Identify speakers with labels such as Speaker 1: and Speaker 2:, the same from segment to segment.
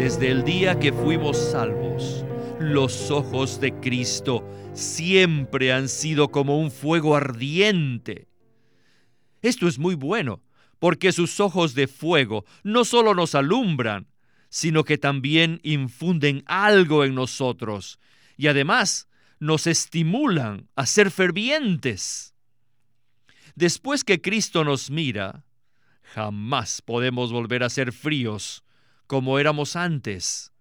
Speaker 1: Desde el día que fuimos salvos, los ojos de Cristo siempre han sido como un fuego ardiente. Esto es muy bueno, porque sus ojos de fuego no solo nos alumbran, sino que también infunden algo en nosotros y además nos estimulan a ser fervientes. Después que Cristo nos mira, jamás podemos volver a ser fríos como éramos antes.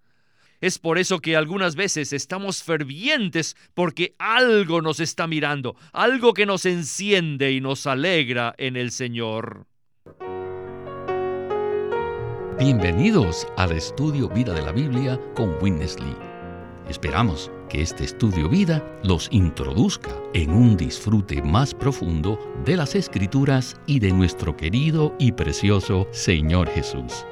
Speaker 1: Es por eso que algunas veces estamos fervientes porque algo nos está mirando, algo que nos enciende y nos alegra en el Señor.
Speaker 2: Bienvenidos al estudio Vida de la Biblia con Winnesley. Esperamos que este estudio vida los introduzca en un disfrute más profundo de las escrituras y de nuestro querido y precioso Señor Jesús.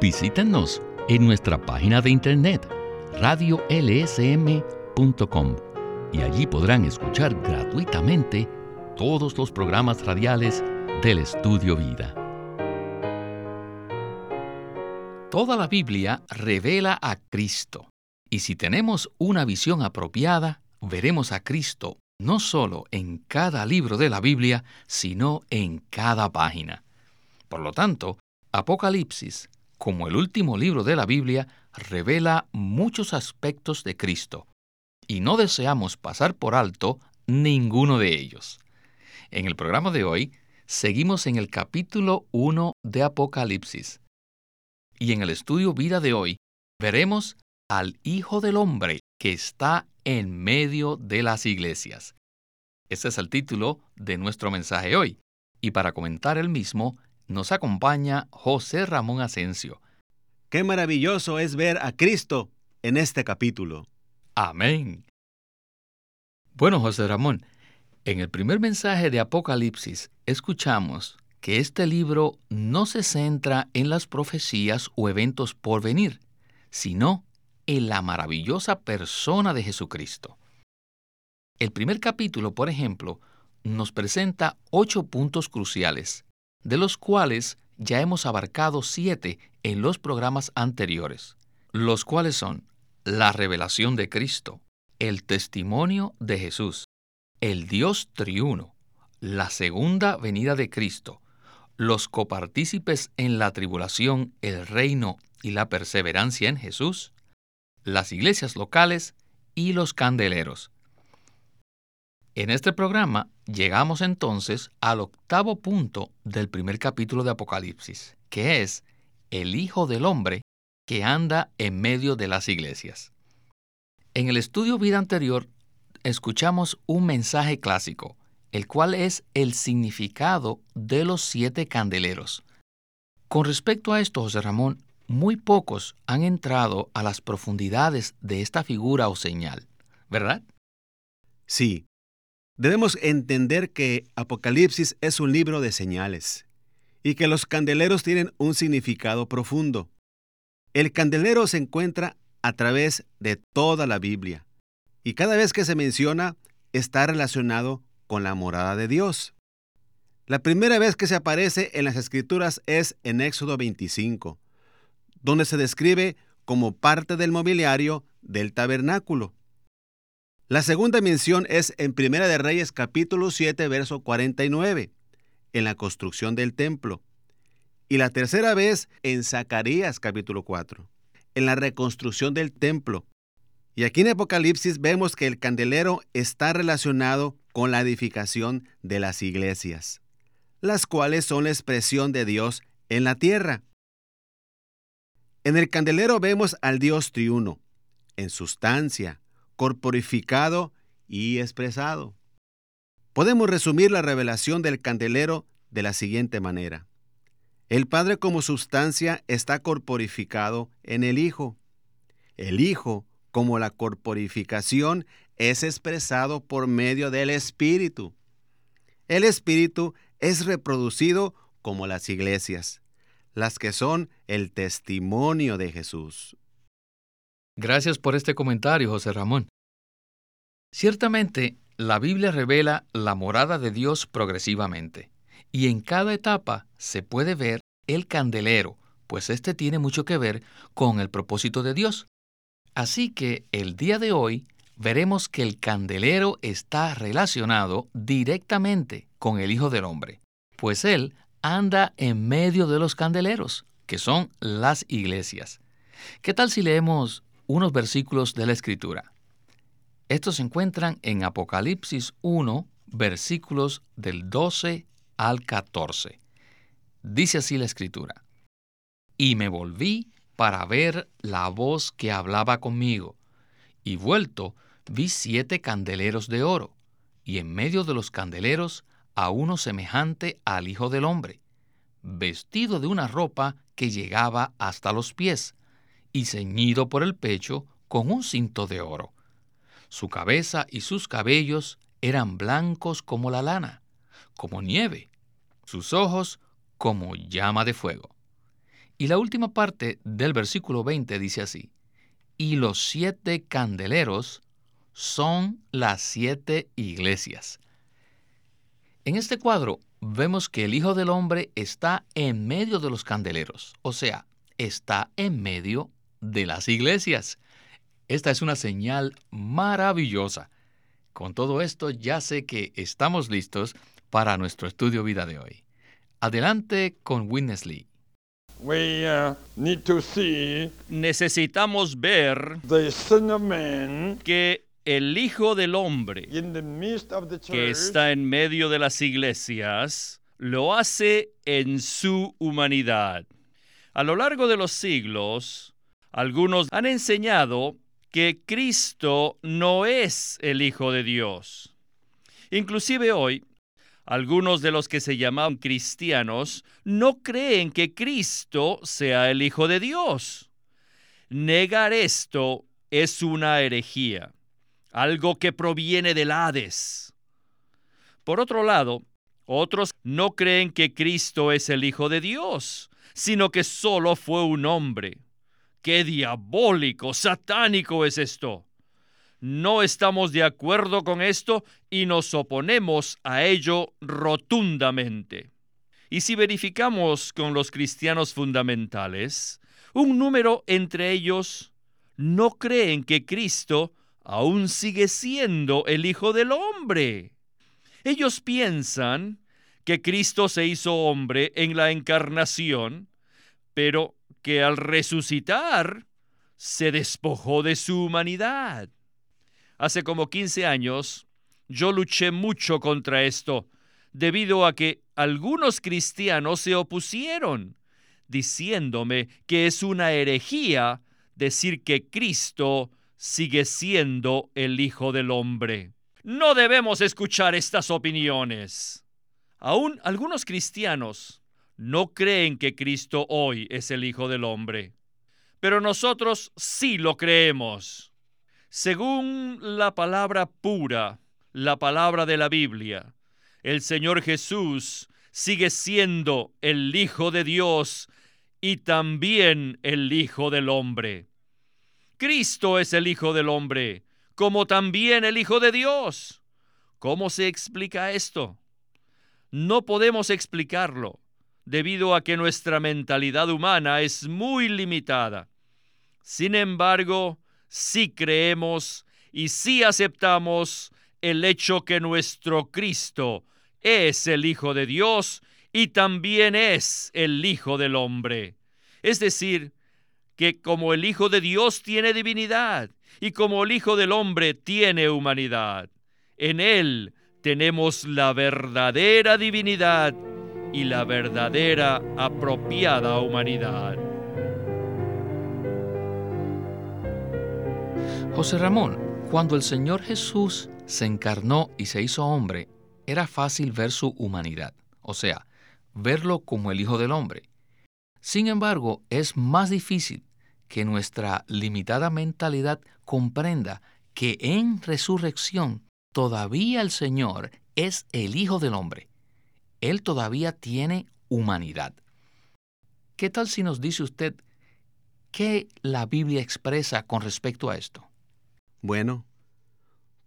Speaker 2: Visítenos en nuestra página de internet radiolsm.com y allí podrán escuchar gratuitamente todos los programas radiales del Estudio Vida. Toda la Biblia revela a Cristo y si tenemos una visión apropiada, veremos a Cristo no solo en cada libro de la Biblia, sino en cada página. Por lo tanto, Apocalipsis como el último libro de la Biblia, revela muchos aspectos de Cristo, y no deseamos pasar por alto ninguno de ellos. En el programa de hoy, seguimos en el capítulo 1 de Apocalipsis. Y en el estudio vida de hoy, veremos al Hijo del Hombre que está en medio de las iglesias. Ese es el título de nuestro mensaje hoy. Y para comentar el mismo, nos acompaña José Ramón Asensio.
Speaker 3: Qué maravilloso es ver a Cristo en este capítulo.
Speaker 2: Amén. Bueno, José Ramón, en el primer mensaje de Apocalipsis escuchamos que este libro no se centra en las profecías o eventos por venir, sino en la maravillosa persona de Jesucristo. El primer capítulo, por ejemplo, nos presenta ocho puntos cruciales de los cuales ya hemos abarcado siete en los programas anteriores, los cuales son la revelación de Cristo, el testimonio de Jesús, el Dios triuno, la segunda venida de Cristo, los copartícipes en la tribulación, el reino y la perseverancia en Jesús, las iglesias locales y los candeleros. En este programa llegamos entonces al octavo punto del primer capítulo de Apocalipsis, que es el Hijo del Hombre que anda en medio de las iglesias. En el estudio vida anterior escuchamos un mensaje clásico, el cual es el significado de los siete candeleros. Con respecto a esto, José Ramón, muy pocos han entrado a las profundidades de esta figura o señal, ¿verdad?
Speaker 3: Sí, Debemos entender que Apocalipsis es un libro de señales y que los candeleros tienen un significado profundo. El candelero se encuentra a través de toda la Biblia y cada vez que se menciona está relacionado con la morada de Dios. La primera vez que se aparece en las escrituras es en Éxodo 25, donde se describe como parte del mobiliario del tabernáculo. La segunda mención es en Primera de Reyes capítulo 7 verso 49, en la construcción del templo. Y la tercera vez en Zacarías capítulo 4, en la reconstrucción del templo. Y aquí en Apocalipsis vemos que el candelero está relacionado con la edificación de las iglesias, las cuales son la expresión de Dios en la tierra. En el candelero vemos al Dios triuno, en sustancia, corporificado y expresado. Podemos resumir la revelación del candelero de la siguiente manera. El Padre como sustancia está corporificado en el Hijo. El Hijo como la corporificación es expresado por medio del Espíritu. El Espíritu es reproducido como las iglesias, las que son el testimonio de Jesús.
Speaker 2: Gracias por este comentario, José Ramón. Ciertamente, la Biblia revela la morada de Dios progresivamente, y en cada etapa se puede ver el candelero, pues este tiene mucho que ver con el propósito de Dios. Así que el día de hoy veremos que el candelero está relacionado directamente con el Hijo del Hombre, pues Él anda en medio de los candeleros, que son las iglesias. ¿Qué tal si leemos unos versículos de la Escritura? Estos se encuentran en Apocalipsis 1, versículos del 12 al 14. Dice así la Escritura. Y me volví para ver la voz que hablaba conmigo, y vuelto vi siete candeleros de oro, y en medio de los candeleros a uno semejante al Hijo del Hombre, vestido de una ropa que llegaba hasta los pies, y ceñido por el pecho con un cinto de oro. Su cabeza y sus cabellos eran blancos como la lana, como nieve, sus ojos como llama de fuego. Y la última parte del versículo 20 dice así, y los siete candeleros son las siete iglesias. En este cuadro vemos que el Hijo del Hombre está en medio de los candeleros, o sea, está en medio de las iglesias. Esta es una señal maravillosa. Con todo esto ya sé que estamos listos para nuestro estudio vida de hoy. Adelante con Witness Lee.
Speaker 4: Uh,
Speaker 1: Necesitamos ver que el Hijo del Hombre que está en medio de las iglesias lo hace en su humanidad. A lo largo de los siglos, algunos han enseñado que Cristo no es el Hijo de Dios. Inclusive hoy, algunos de los que se llaman cristianos no creen que Cristo sea el Hijo de Dios. Negar esto es una herejía algo que proviene del Hades. Por otro lado, otros no creen que Cristo es el Hijo de Dios, sino que solo fue un hombre. ¡Qué diabólico, satánico es esto! No estamos de acuerdo con esto y nos oponemos a ello rotundamente. Y si verificamos con los cristianos fundamentales, un número entre ellos no creen que Cristo aún sigue siendo el Hijo del Hombre. Ellos piensan que Cristo se hizo hombre en la encarnación, pero que al resucitar se despojó de su humanidad. Hace como 15 años yo luché mucho contra esto, debido a que algunos cristianos se opusieron, diciéndome que es una herejía decir que Cristo sigue siendo el Hijo del Hombre. No debemos escuchar estas opiniones. Aún algunos cristianos no creen que Cristo hoy es el Hijo del Hombre, pero nosotros sí lo creemos. Según la palabra pura, la palabra de la Biblia, el Señor Jesús sigue siendo el Hijo de Dios y también el Hijo del Hombre. Cristo es el Hijo del Hombre, como también el Hijo de Dios. ¿Cómo se explica esto? No podemos explicarlo, debido a que nuestra mentalidad humana es muy limitada. Sin embargo, sí creemos y sí aceptamos el hecho que nuestro Cristo es el Hijo de Dios y también es el Hijo del Hombre. Es decir, que como el Hijo de Dios tiene divinidad y como el Hijo del Hombre tiene humanidad, en Él tenemos la verdadera divinidad y la verdadera apropiada humanidad.
Speaker 2: José Ramón, cuando el Señor Jesús se encarnó y se hizo hombre, era fácil ver su humanidad, o sea, verlo como el Hijo del Hombre. Sin embargo, es más difícil que nuestra limitada mentalidad comprenda que en resurrección todavía el Señor es el Hijo del Hombre. Él todavía tiene humanidad. ¿Qué tal si nos dice usted qué la Biblia expresa con respecto a esto?
Speaker 3: Bueno,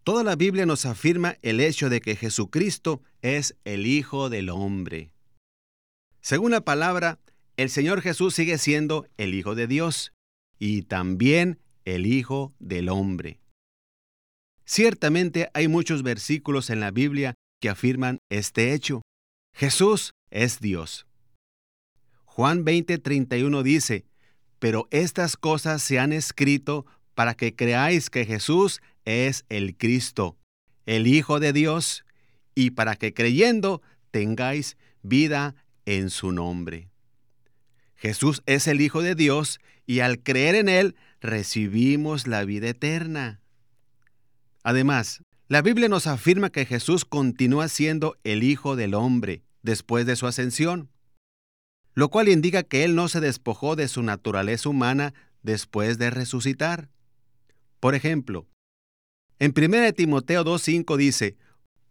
Speaker 3: toda la Biblia nos afirma el hecho de que Jesucristo es el Hijo del Hombre. Según la palabra, el Señor Jesús sigue siendo el Hijo de Dios y también el Hijo del Hombre. Ciertamente hay muchos versículos en la Biblia que afirman este hecho. Jesús es Dios. Juan 20:31 dice, pero estas cosas se han escrito para que creáis que Jesús es el Cristo, el Hijo de Dios, y para que creyendo tengáis vida en su nombre. Jesús es el Hijo de Dios y al creer en Él recibimos la vida eterna. Además, la Biblia nos afirma que Jesús continúa siendo el Hijo del Hombre después de su ascensión, lo cual indica que Él no se despojó de su naturaleza humana después de resucitar. Por ejemplo, en 1 Timoteo 2.5 dice,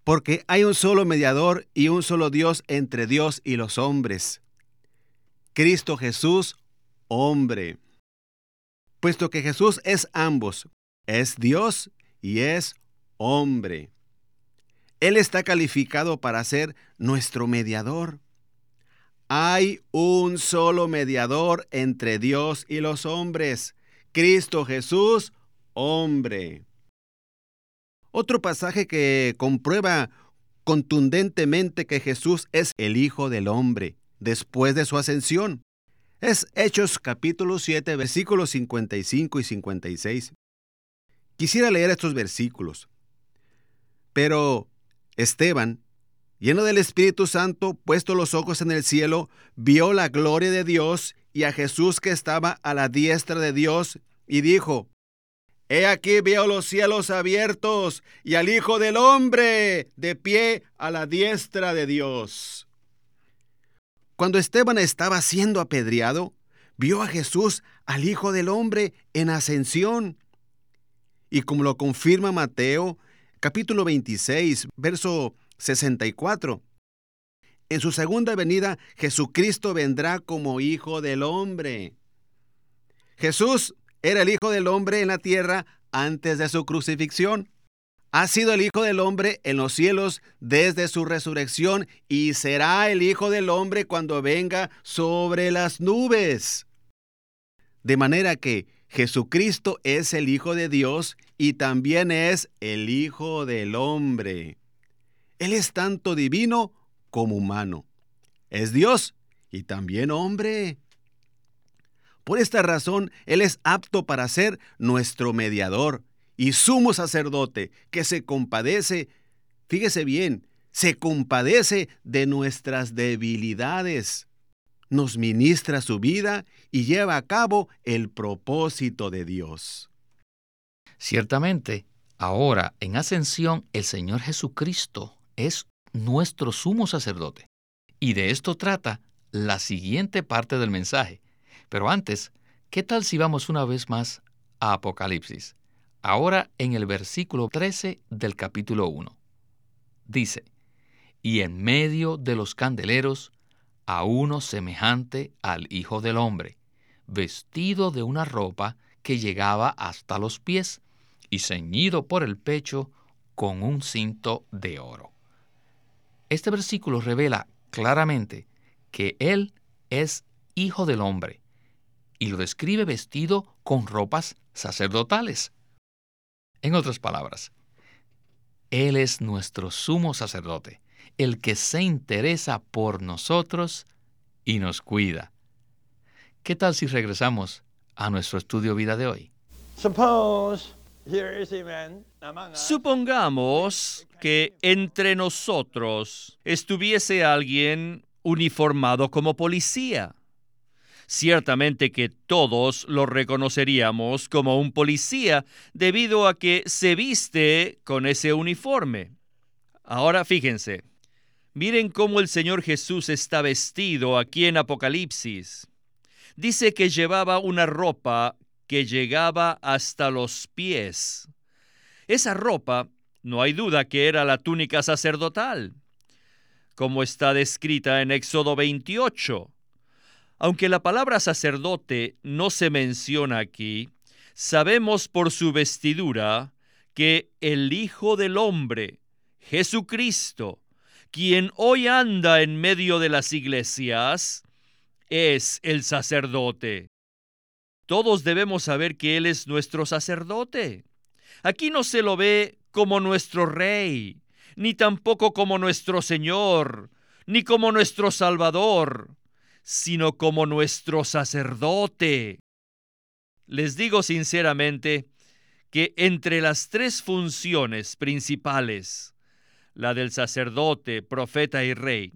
Speaker 3: porque hay un solo mediador y un solo Dios entre Dios y los hombres. Cristo Jesús, hombre. Puesto que Jesús es ambos, es Dios y es hombre. Él está calificado para ser nuestro mediador. Hay un solo mediador entre Dios y los hombres, Cristo Jesús, hombre. Otro pasaje que comprueba contundentemente que Jesús es el Hijo del Hombre después de su ascensión es Hechos capítulo 7 versículos 55 y 56. Quisiera leer estos versículos. Pero Esteban, lleno del Espíritu Santo, puesto los ojos en el cielo, vio la gloria de Dios y a Jesús que estaba a la diestra de Dios, y dijo, He aquí veo los cielos abiertos y al Hijo del Hombre de pie a la diestra de Dios. Cuando Esteban estaba siendo apedreado, vio a Jesús, al Hijo del Hombre, en ascensión. Y como lo confirma Mateo, capítulo 26, verso 64, en su segunda venida, Jesucristo vendrá como Hijo del Hombre. Jesús era el Hijo del Hombre en la tierra antes de su crucifixión. Ha sido el Hijo del Hombre en los cielos desde su resurrección y será el Hijo del Hombre cuando venga sobre las nubes. De manera que Jesucristo es el Hijo de Dios y también es el Hijo del Hombre. Él es tanto divino como humano. Es Dios y también hombre. Por esta razón, Él es apto para ser nuestro mediador y sumo sacerdote que se compadece, fíjese bien, se compadece de nuestras debilidades, nos ministra su vida y lleva a cabo el propósito de Dios.
Speaker 2: Ciertamente, ahora en ascensión el Señor Jesucristo es nuestro sumo sacerdote. Y de esto trata la siguiente parte del mensaje. Pero antes, ¿qué tal si vamos una vez más a Apocalipsis? Ahora en el versículo 13 del capítulo 1. Dice, y en medio de los candeleros a uno semejante al Hijo del Hombre, vestido de una ropa que llegaba hasta los pies y ceñido por el pecho con un cinto de oro. Este versículo revela claramente que Él es Hijo del Hombre, y lo describe vestido con ropas sacerdotales. En otras palabras, Él es nuestro sumo sacerdote, el que se interesa por nosotros y nos cuida. ¿Qué tal si regresamos a nuestro estudio vida de hoy?
Speaker 1: Supongamos que entre nosotros estuviese alguien uniformado como policía. Ciertamente que todos lo reconoceríamos como un policía debido a que se viste con ese uniforme. Ahora fíjense, miren cómo el Señor Jesús está vestido aquí en Apocalipsis. Dice que llevaba una ropa que llegaba hasta los pies. Esa ropa, no hay duda que era la túnica sacerdotal, como está descrita en Éxodo 28. Aunque la palabra sacerdote no se menciona aquí, sabemos por su vestidura que el Hijo del Hombre, Jesucristo, quien hoy anda en medio de las iglesias, es el sacerdote. Todos debemos saber que Él es nuestro sacerdote. Aquí no se lo ve como nuestro rey, ni tampoco como nuestro Señor, ni como nuestro Salvador, sino como nuestro sacerdote. Les digo sinceramente que entre las tres funciones principales, la del sacerdote, profeta y rey,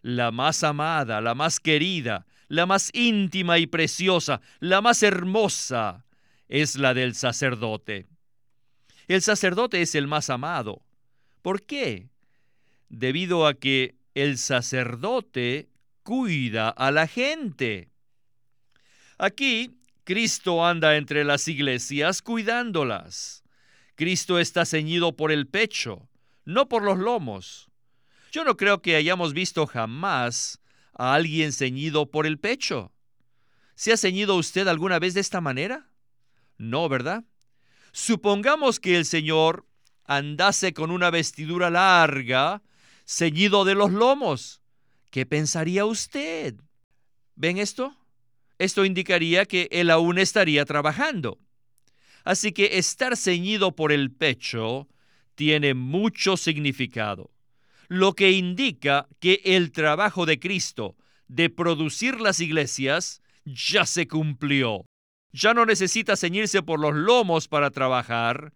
Speaker 1: la más amada, la más querida, la más íntima y preciosa, la más hermosa, es la del sacerdote. El sacerdote es el más amado. ¿Por qué? Debido a que el sacerdote cuida a la gente. Aquí Cristo anda entre las iglesias cuidándolas. Cristo está ceñido por el pecho, no por los lomos. Yo no creo que hayamos visto jamás a alguien ceñido por el pecho. ¿Se ha ceñido usted alguna vez de esta manera? No, ¿verdad? Supongamos que el Señor andase con una vestidura larga, ceñido de los lomos. ¿Qué pensaría usted? ¿Ven esto? Esto indicaría que él aún estaría trabajando. Así que estar ceñido por el pecho tiene mucho significado lo que indica que el trabajo de Cristo de producir las iglesias ya se cumplió. Ya no necesita ceñirse por los lomos para trabajar,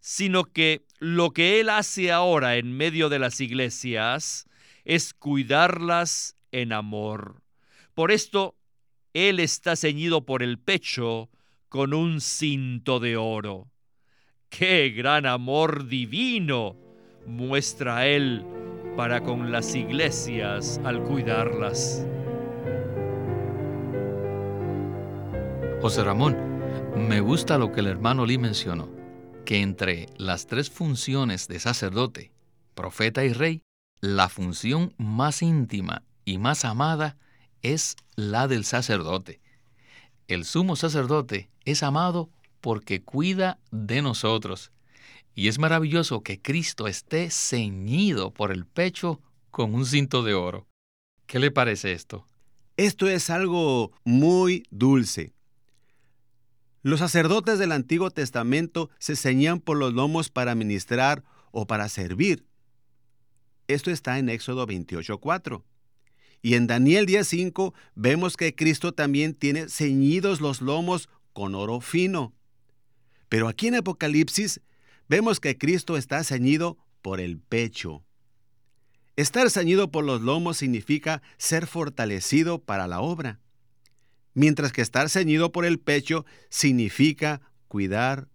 Speaker 1: sino que lo que Él hace ahora en medio de las iglesias es cuidarlas en amor. Por esto, Él está ceñido por el pecho con un cinto de oro. ¡Qué gran amor divino muestra Él para con las iglesias al cuidarlas.
Speaker 2: José Ramón, me gusta lo que el hermano Lee mencionó, que entre las tres funciones de sacerdote, profeta y rey, la función más íntima y más amada es la del sacerdote. El sumo sacerdote es amado porque cuida de nosotros y es maravilloso que Cristo esté ceñido por el pecho con un cinto de oro. ¿Qué le parece esto?
Speaker 3: Esto es algo muy dulce. Los sacerdotes del Antiguo Testamento se ceñían por los lomos para ministrar o para servir. Esto está en Éxodo 28.4. Y en Daniel 10.5 vemos que Cristo también tiene ceñidos los lomos con oro fino. Pero aquí en Apocalipsis vemos que Cristo está ceñido por el pecho. Estar ceñido por los lomos significa ser fortalecido para la obra, mientras que estar ceñido por el pecho significa cuidar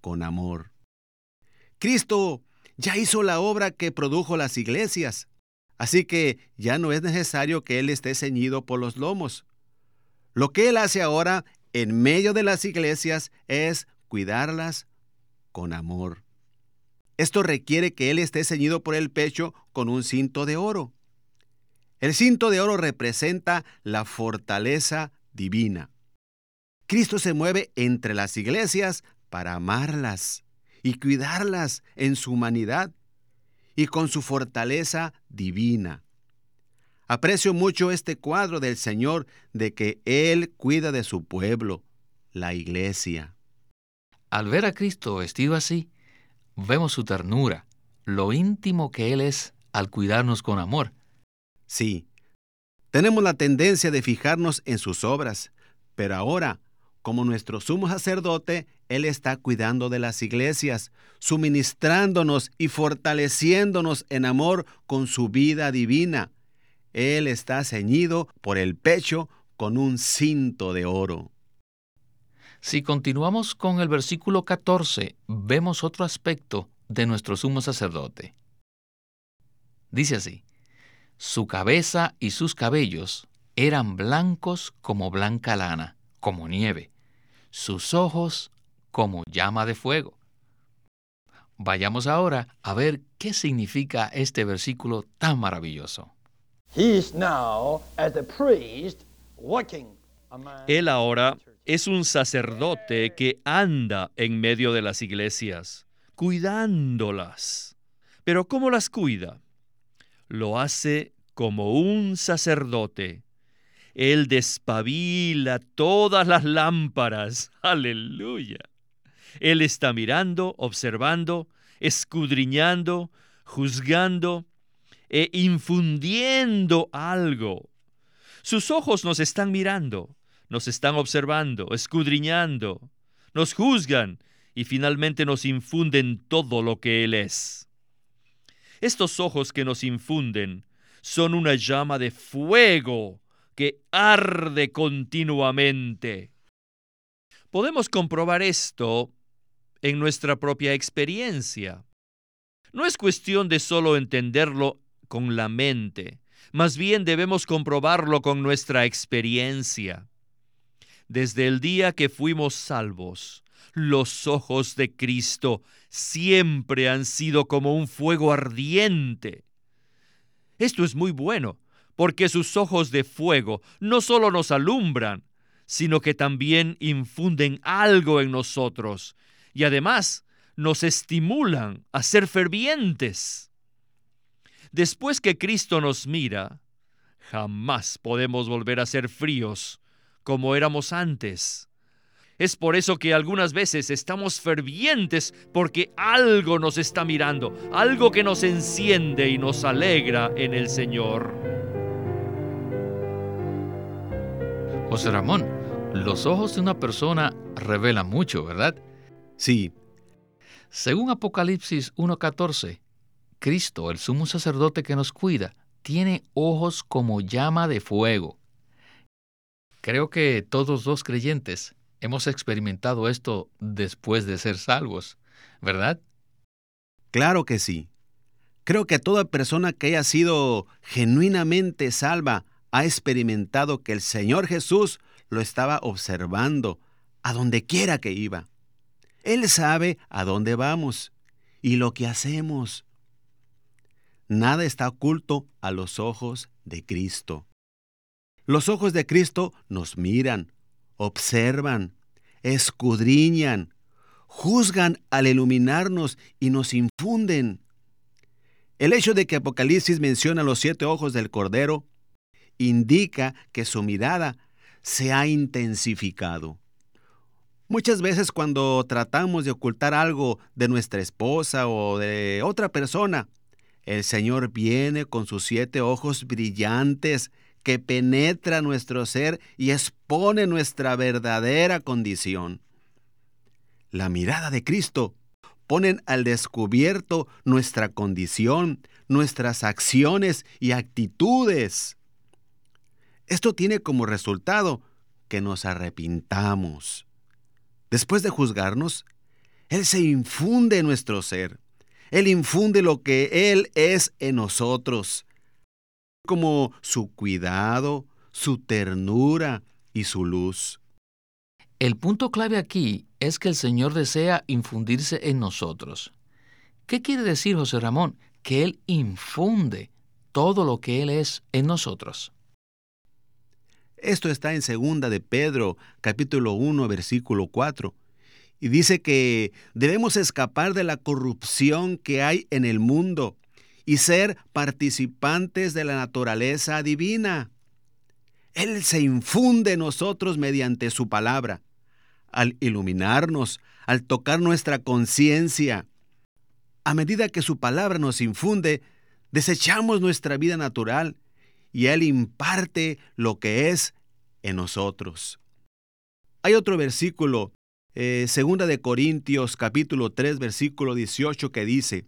Speaker 3: con amor. Cristo ya hizo la obra que produjo las iglesias, así que ya no es necesario que Él esté ceñido por los lomos. Lo que Él hace ahora en medio de las iglesias es cuidarlas con amor. Esto requiere que él esté ceñido por el pecho con un cinto de oro. El cinto de oro representa la fortaleza divina. Cristo se mueve entre las iglesias para amarlas y cuidarlas en su humanidad y con su fortaleza divina. Aprecio mucho este cuadro del Señor de que Él cuida de su pueblo, la iglesia.
Speaker 2: Al ver a Cristo vestido así, vemos su ternura, lo íntimo que Él es al cuidarnos con amor.
Speaker 3: Sí, tenemos la tendencia de fijarnos en sus obras, pero ahora, como nuestro sumo sacerdote, Él está cuidando de las iglesias, suministrándonos y fortaleciéndonos en amor con su vida divina. Él está ceñido por el pecho con un cinto de oro.
Speaker 2: Si continuamos con el versículo 14, vemos otro aspecto de nuestro sumo sacerdote. Dice así, su cabeza y sus cabellos eran blancos como blanca lana, como nieve, sus ojos como llama de fuego. Vayamos ahora a ver qué significa este versículo tan maravilloso.
Speaker 1: Él ahora es un sacerdote que anda en medio de las iglesias, cuidándolas. Pero ¿cómo las cuida? Lo hace como un sacerdote. Él despabila todas las lámparas. Aleluya. Él está mirando, observando, escudriñando, juzgando e infundiendo algo. Sus ojos nos están mirando, nos están observando, escudriñando, nos juzgan y finalmente nos infunden todo lo que Él es. Estos ojos que nos infunden son una llama de fuego que arde continuamente. Podemos comprobar esto en nuestra propia experiencia. No es cuestión de solo entenderlo con la mente, más bien debemos comprobarlo con nuestra experiencia. Desde el día que fuimos salvos, los ojos de Cristo siempre han sido como un fuego ardiente. Esto es muy bueno, porque sus ojos de fuego no solo nos alumbran, sino que también infunden algo en nosotros y además nos estimulan a ser fervientes. Después que Cristo nos mira, jamás podemos volver a ser fríos como éramos antes. Es por eso que algunas veces estamos fervientes porque algo nos está mirando, algo que nos enciende y nos alegra en el Señor.
Speaker 2: José Ramón, los ojos de una persona revelan mucho, ¿verdad?
Speaker 3: Sí.
Speaker 2: Según Apocalipsis 1.14, Cristo, el sumo sacerdote que nos cuida, tiene ojos como llama de fuego. Creo que todos los creyentes hemos experimentado esto después de ser salvos, ¿verdad?
Speaker 3: Claro que sí. Creo que toda persona que haya sido genuinamente salva ha experimentado que el Señor Jesús lo estaba observando a donde quiera que iba. Él sabe a dónde vamos y lo que hacemos. Nada está oculto a los ojos de Cristo. Los ojos de Cristo nos miran, observan, escudriñan, juzgan al iluminarnos y nos infunden. El hecho de que Apocalipsis menciona los siete ojos del Cordero indica que su mirada se ha intensificado. Muchas veces cuando tratamos de ocultar algo de nuestra esposa o de otra persona, el Señor viene con sus siete ojos brillantes que penetra nuestro ser y expone nuestra verdadera condición. La mirada de Cristo ponen al descubierto nuestra condición, nuestras acciones y actitudes. Esto tiene como resultado que nos arrepintamos. Después de juzgarnos, Él se infunde en nuestro ser. Él infunde lo que Él es en nosotros, como su cuidado, su ternura y su luz.
Speaker 2: El punto clave aquí es que el Señor desea infundirse en nosotros. ¿Qué quiere decir José Ramón? Que Él infunde todo lo que Él es en nosotros.
Speaker 3: Esto está en segunda de Pedro, capítulo 1, versículo 4. Y dice que debemos escapar de la corrupción que hay en el mundo y ser participantes de la naturaleza divina. Él se infunde en nosotros mediante su palabra, al iluminarnos, al tocar nuestra conciencia. A medida que su palabra nos infunde, desechamos nuestra vida natural y Él imparte lo que es en nosotros. Hay otro versículo, eh, segunda de Corintios capítulo 3 versículo 18 que dice,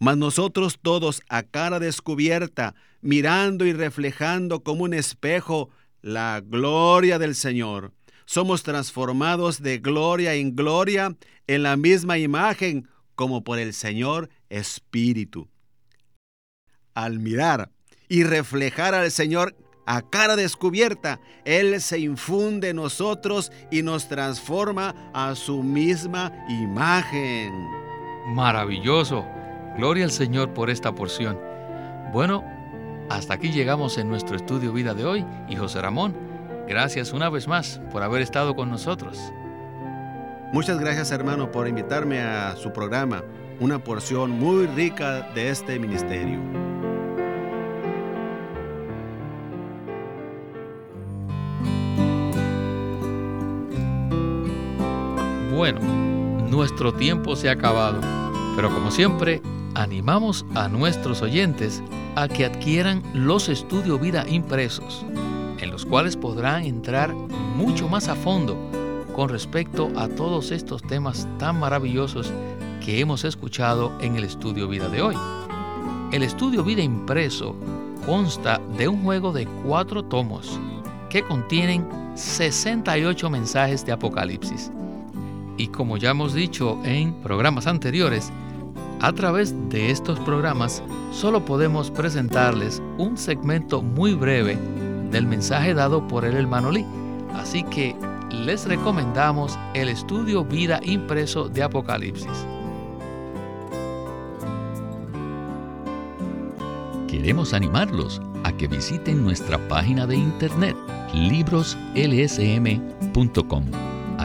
Speaker 3: mas nosotros todos a cara descubierta, mirando y reflejando como un espejo la gloria del Señor, somos transformados de gloria en gloria en la misma imagen como por el Señor Espíritu. Al mirar y reflejar al Señor a cara descubierta, Él se infunde en nosotros y nos transforma a su misma imagen.
Speaker 2: Maravilloso. Gloria al Señor por esta porción. Bueno, hasta aquí llegamos en nuestro estudio vida de hoy y José Ramón, gracias una vez más por haber estado con nosotros.
Speaker 3: Muchas gracias hermano por invitarme a su programa, una porción muy rica de este ministerio.
Speaker 2: Bueno, nuestro tiempo se ha acabado, pero como siempre, animamos a nuestros oyentes a que adquieran los estudios vida impresos, en los cuales podrán entrar mucho más a fondo con respecto a todos estos temas tan maravillosos que hemos escuchado en el estudio vida de hoy. El estudio vida impreso consta de un juego de cuatro tomos que contienen 68 mensajes de Apocalipsis. Y como ya hemos dicho en programas anteriores, a través de estos programas solo podemos presentarles un segmento muy breve del mensaje dado por el hermano Lee. Así que les recomendamos el estudio Vida impreso de Apocalipsis.
Speaker 5: Queremos animarlos a que visiten nuestra página de internet libroslsm.com.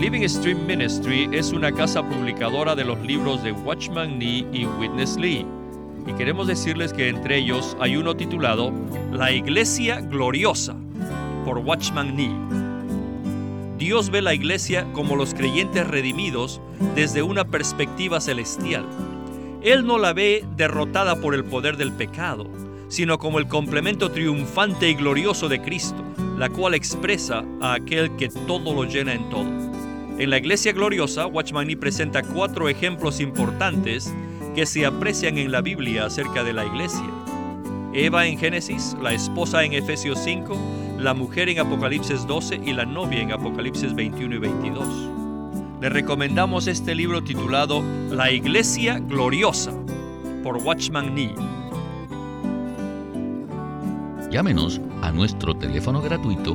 Speaker 1: Living Stream Ministry es una casa publicadora de los libros de Watchman Nee y Witness Lee. Y queremos decirles que entre ellos hay uno titulado La Iglesia Gloriosa por Watchman Nee. Dios ve la iglesia como los creyentes redimidos desde una perspectiva celestial él no la ve derrotada por el poder del pecado, sino como el complemento triunfante y glorioso de Cristo, la cual expresa a aquel que todo lo llena en todo. En la iglesia gloriosa, Watchman Nee presenta cuatro ejemplos importantes que se aprecian en la Biblia acerca de la iglesia. Eva en Génesis, la esposa en Efesios 5, la mujer en Apocalipsis 12 y la novia en Apocalipsis 21 y 22 le recomendamos este libro titulado La Iglesia Gloriosa por Watchman Nee.
Speaker 5: Llámenos a nuestro teléfono gratuito